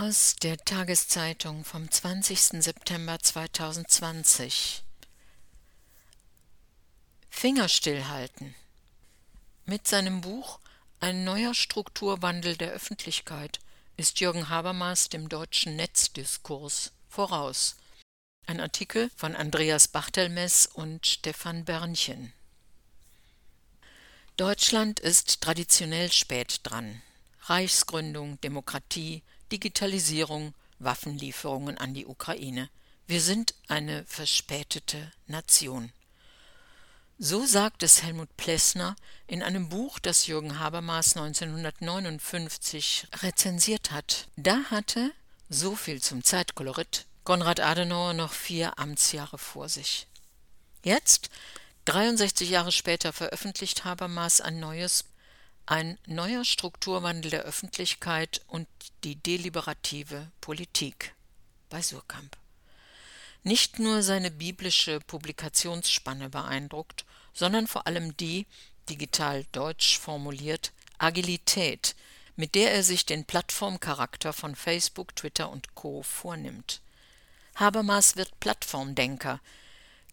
Aus der Tageszeitung vom 20. September 2020 Finger stillhalten. Mit seinem Buch Ein neuer Strukturwandel der Öffentlichkeit ist Jürgen Habermas dem deutschen Netzdiskurs voraus. Ein Artikel von Andreas Bachtelmess und Stefan Bernchen. Deutschland ist traditionell spät dran. Reichsgründung, Demokratie, Digitalisierung, Waffenlieferungen an die Ukraine. Wir sind eine verspätete Nation. So sagt es Helmut Plessner in einem Buch, das Jürgen Habermas 1959 rezensiert hat. Da hatte, so viel zum Zeitkolorit, Konrad Adenauer noch vier Amtsjahre vor sich. Jetzt, 63 Jahre später, veröffentlicht Habermas ein neues ein neuer Strukturwandel der Öffentlichkeit und die deliberative Politik bei Surkamp. Nicht nur seine biblische Publikationsspanne beeindruckt, sondern vor allem die, digital deutsch formuliert, Agilität, mit der er sich den Plattformcharakter von Facebook, Twitter und Co. vornimmt. Habermas wird Plattformdenker,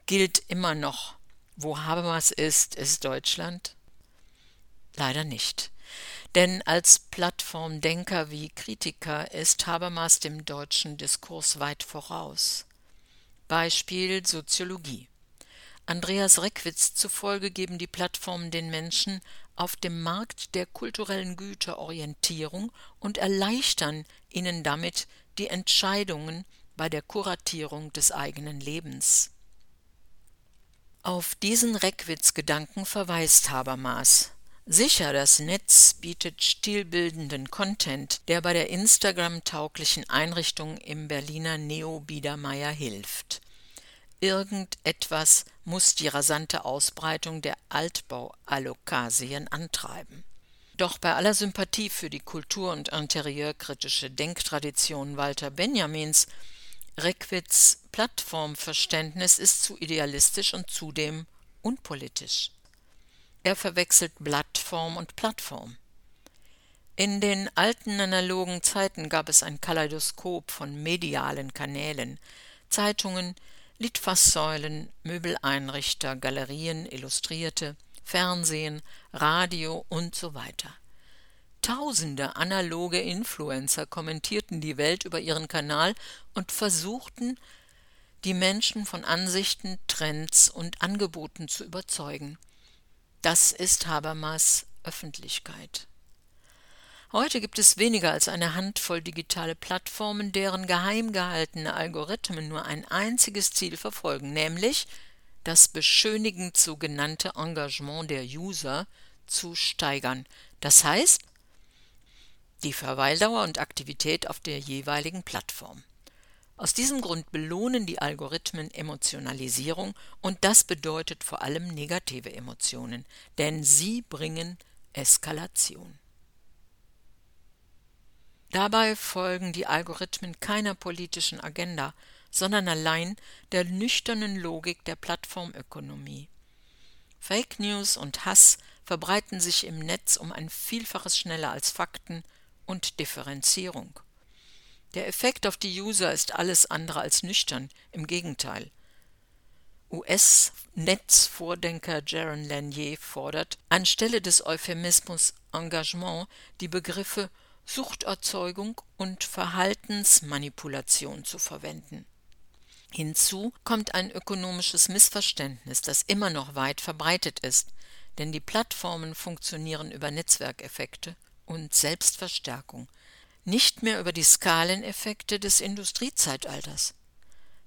gilt immer noch. Wo Habermas ist, ist Deutschland. Leider nicht. Denn als Plattformdenker wie Kritiker ist Habermas dem deutschen Diskurs weit voraus. Beispiel Soziologie. Andreas Reckwitz zufolge geben die Plattformen den Menschen auf dem Markt der kulturellen Güter Orientierung und erleichtern ihnen damit die Entscheidungen bei der Kuratierung des eigenen Lebens. Auf diesen Reckwitz-Gedanken verweist Habermas. Sicher, das Netz bietet stilbildenden Content, der bei der Instagram-tauglichen Einrichtung im Berliner Neo-Biedermeier hilft. Irgendetwas muss die rasante Ausbreitung der Altbau-Allokasien antreiben. Doch bei aller Sympathie für die kultur- und interieurkritische Denktradition Walter Benjamins, Reckwitz Plattformverständnis ist zu idealistisch und zudem unpolitisch. Er verwechselt Blattform und Plattform. In den alten analogen Zeiten gab es ein Kaleidoskop von medialen Kanälen, Zeitungen, Litfaßsäulen, Möbeleinrichter, Galerien, Illustrierte, Fernsehen, Radio und so weiter. Tausende analoge Influencer kommentierten die Welt über ihren Kanal und versuchten, die Menschen von Ansichten, Trends und Angeboten zu überzeugen. Das ist Habermas Öffentlichkeit. Heute gibt es weniger als eine Handvoll digitale Plattformen, deren geheim gehaltene Algorithmen nur ein einziges Ziel verfolgen, nämlich das beschönigend sogenannte Engagement der User zu steigern. Das heißt, die Verweildauer und Aktivität auf der jeweiligen Plattform. Aus diesem Grund belohnen die Algorithmen Emotionalisierung und das bedeutet vor allem negative Emotionen, denn sie bringen Eskalation. Dabei folgen die Algorithmen keiner politischen Agenda, sondern allein der nüchternen Logik der Plattformökonomie. Fake News und Hass verbreiten sich im Netz um ein Vielfaches schneller als Fakten und Differenzierung. Der Effekt auf die User ist alles andere als nüchtern, im Gegenteil. US-Netzvordenker Jaron Lanier fordert, anstelle des Euphemismus Engagement die Begriffe Suchterzeugung und Verhaltensmanipulation zu verwenden. Hinzu kommt ein ökonomisches Missverständnis, das immer noch weit verbreitet ist, denn die Plattformen funktionieren über Netzwerkeffekte und Selbstverstärkung, nicht mehr über die Skaleneffekte des Industriezeitalters.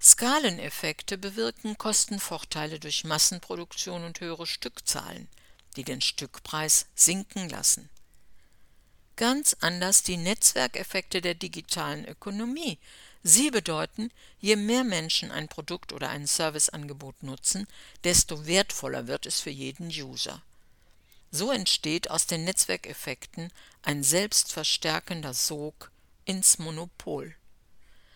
Skaleneffekte bewirken Kostenvorteile durch Massenproduktion und höhere Stückzahlen, die den Stückpreis sinken lassen. Ganz anders die Netzwerkeffekte der digitalen Ökonomie. Sie bedeuten, je mehr Menschen ein Produkt oder ein Serviceangebot nutzen, desto wertvoller wird es für jeden User. So entsteht aus den Netzwerkeffekten ein selbstverstärkender Sog ins Monopol.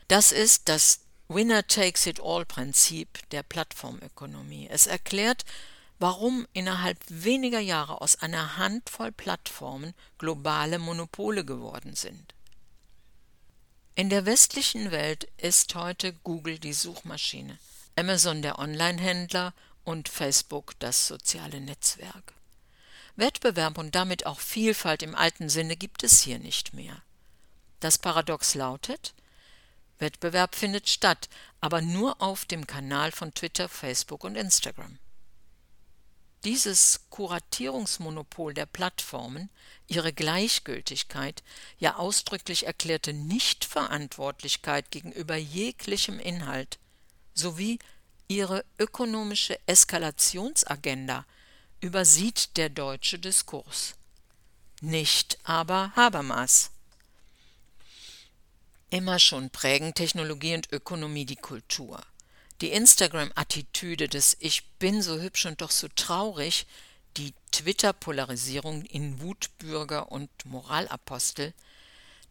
Das ist das Winner-takes-it-all-Prinzip der Plattformökonomie. Es erklärt, warum innerhalb weniger Jahre aus einer Handvoll Plattformen globale Monopole geworden sind. In der westlichen Welt ist heute Google die Suchmaschine, Amazon der Onlinehändler und Facebook das soziale Netzwerk. Wettbewerb und damit auch Vielfalt im alten Sinne gibt es hier nicht mehr. Das Paradox lautet, Wettbewerb findet statt, aber nur auf dem Kanal von Twitter, Facebook und Instagram. Dieses Kuratierungsmonopol der Plattformen, ihre Gleichgültigkeit, ja ausdrücklich erklärte Nichtverantwortlichkeit gegenüber jeglichem Inhalt sowie ihre ökonomische Eskalationsagenda übersieht der deutsche Diskurs. Nicht aber Habermas. Immer schon prägen Technologie und Ökonomie die Kultur. Die Instagram-Attitüde des Ich bin so hübsch und doch so traurig, die Twitter-Polarisierung in Wutbürger und Moralapostel,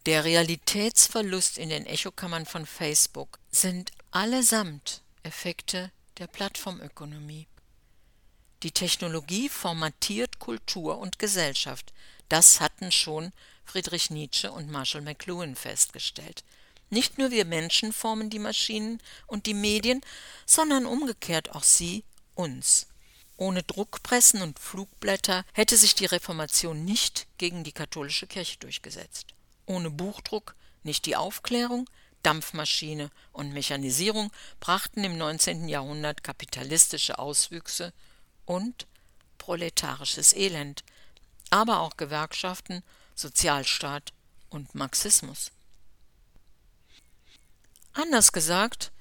der Realitätsverlust in den Echokammern von Facebook sind allesamt Effekte der Plattformökonomie. Die Technologie formatiert Kultur und Gesellschaft, das hatten schon Friedrich Nietzsche und Marshall McLuhan festgestellt. Nicht nur wir Menschen formen die Maschinen und die Medien, sondern umgekehrt auch sie uns. Ohne Druckpressen und Flugblätter hätte sich die Reformation nicht gegen die katholische Kirche durchgesetzt. Ohne Buchdruck nicht die Aufklärung, Dampfmaschine und Mechanisierung brachten im 19. Jahrhundert kapitalistische Auswüchse und proletarisches Elend, aber auch Gewerkschaften, Sozialstaat und Marxismus. Anders gesagt,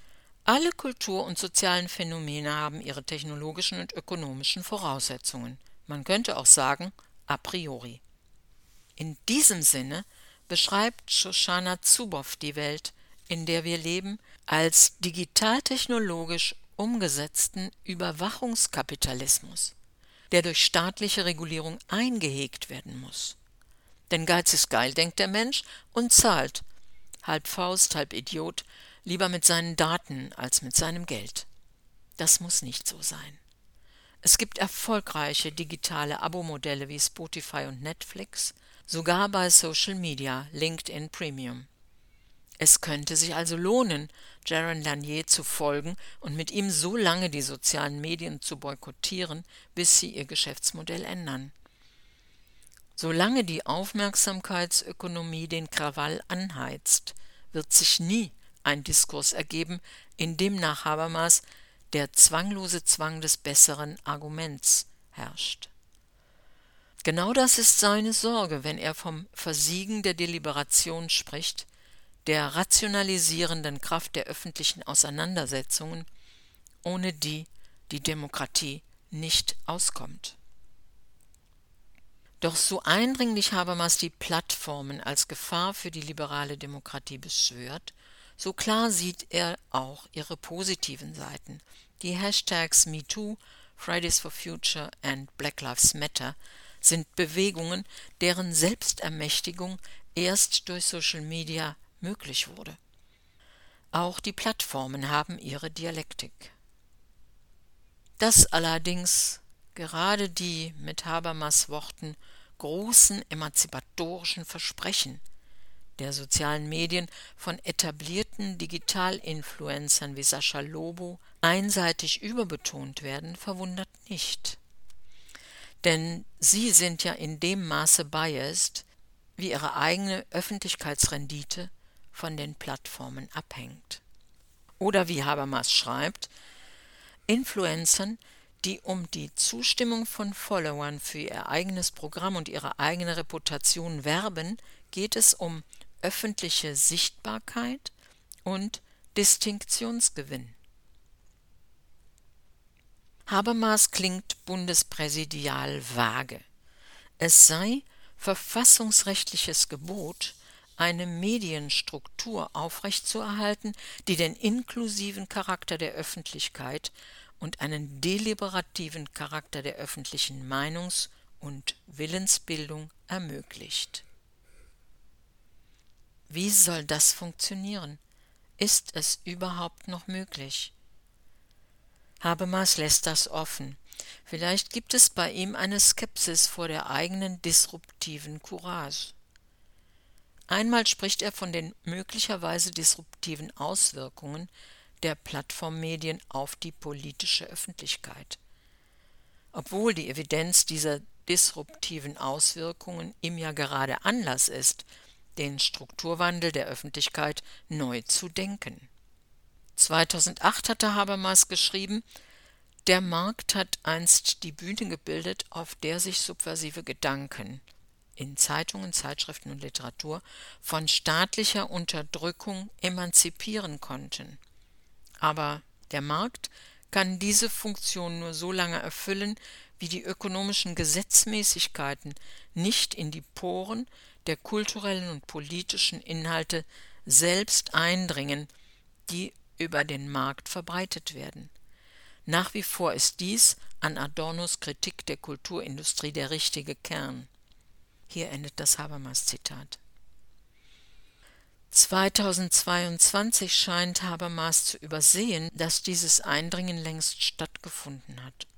alle Kultur- und sozialen Phänomene haben ihre technologischen und ökonomischen Voraussetzungen. Man könnte auch sagen, a priori. In diesem Sinne beschreibt Shoshana Zuboff die Welt, in der wir leben, als digital-technologisch umgesetzten Überwachungskapitalismus, der durch staatliche Regulierung eingehegt werden muss. Denn Geiz ist geil, denkt der Mensch und zahlt, halb Faust, halb Idiot, lieber mit seinen Daten als mit seinem Geld. Das muss nicht so sein. Es gibt erfolgreiche digitale Abo-Modelle wie Spotify und Netflix, sogar bei Social Media, LinkedIn Premium. Es könnte sich also lohnen, Jaron Lanier zu folgen und mit ihm so lange die sozialen Medien zu boykottieren, bis sie ihr Geschäftsmodell ändern. Solange die Aufmerksamkeitsökonomie den Krawall anheizt, wird sich nie ein Diskurs ergeben, in dem nach Habermas der zwanglose Zwang des besseren Arguments herrscht. Genau das ist seine Sorge, wenn er vom Versiegen der Deliberation spricht, der rationalisierenden Kraft der öffentlichen Auseinandersetzungen, ohne die die Demokratie nicht auskommt. Doch so eindringlich Habermas die Plattformen als Gefahr für die liberale Demokratie beschwört, so klar sieht er auch ihre positiven Seiten. Die Hashtags MeToo, Fridays for Future und Black Lives Matter sind Bewegungen, deren Selbstermächtigung erst durch Social Media möglich wurde. Auch die Plattformen haben ihre Dialektik. Das allerdings gerade die mit Habermas Worten großen emanzipatorischen Versprechen der sozialen Medien von etablierten Digitalinfluencern wie Sascha Lobo einseitig überbetont werden, verwundert nicht. Denn sie sind ja in dem Maße biased, wie ihre eigene Öffentlichkeitsrendite von den Plattformen abhängt. Oder wie Habermas schreibt, Influencern die um die Zustimmung von Followern für ihr eigenes Programm und ihre eigene Reputation werben, geht es um öffentliche Sichtbarkeit und Distinktionsgewinn. Habermas klingt bundespräsidial vage. Es sei verfassungsrechtliches Gebot, eine Medienstruktur aufrechtzuerhalten, die den inklusiven Charakter der Öffentlichkeit und einen deliberativen Charakter der öffentlichen Meinungs- und Willensbildung ermöglicht. Wie soll das funktionieren? Ist es überhaupt noch möglich? Habermas lässt das offen. Vielleicht gibt es bei ihm eine Skepsis vor der eigenen disruptiven Courage. Einmal spricht er von den möglicherweise disruptiven Auswirkungen der Plattformmedien auf die politische Öffentlichkeit. Obwohl die Evidenz dieser disruptiven Auswirkungen ihm ja gerade Anlass ist, den Strukturwandel der Öffentlichkeit neu zu denken. 2008 hatte Habermas geschrieben, der Markt hat einst die Bühne gebildet, auf der sich subversive Gedanken in Zeitungen, Zeitschriften und Literatur von staatlicher Unterdrückung emanzipieren konnten. Aber der Markt kann diese Funktion nur so lange erfüllen, wie die ökonomischen Gesetzmäßigkeiten nicht in die Poren der kulturellen und politischen Inhalte selbst eindringen, die über den Markt verbreitet werden. Nach wie vor ist dies an Adornos Kritik der Kulturindustrie der richtige Kern. Hier endet das Habermas-Zitat. 2022 scheint Habermas zu übersehen, dass dieses Eindringen längst stattgefunden hat.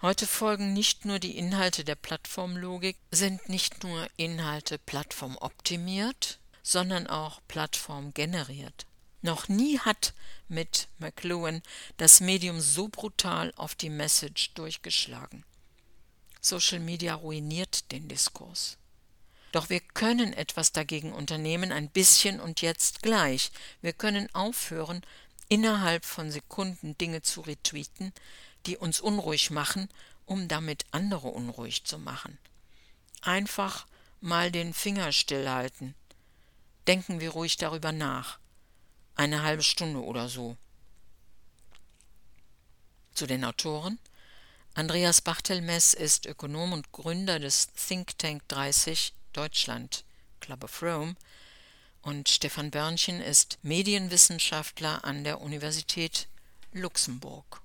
Heute folgen nicht nur die Inhalte der Plattformlogik, sind nicht nur Inhalte plattformoptimiert, sondern auch plattformgeneriert. Noch nie hat mit McLuhan das Medium so brutal auf die Message durchgeschlagen. Social Media ruiniert den Diskurs. Doch wir können etwas dagegen unternehmen, ein bisschen und jetzt gleich. Wir können aufhören, innerhalb von Sekunden Dinge zu retweeten, die uns unruhig machen, um damit andere unruhig zu machen. Einfach mal den Finger stillhalten. Denken wir ruhig darüber nach. Eine halbe Stunde oder so. Zu den Autoren Andreas Bachtelmess ist Ökonom und Gründer des Think Tank 30 Deutschland Club of Rome und Stefan Börnchen ist Medienwissenschaftler an der Universität Luxemburg.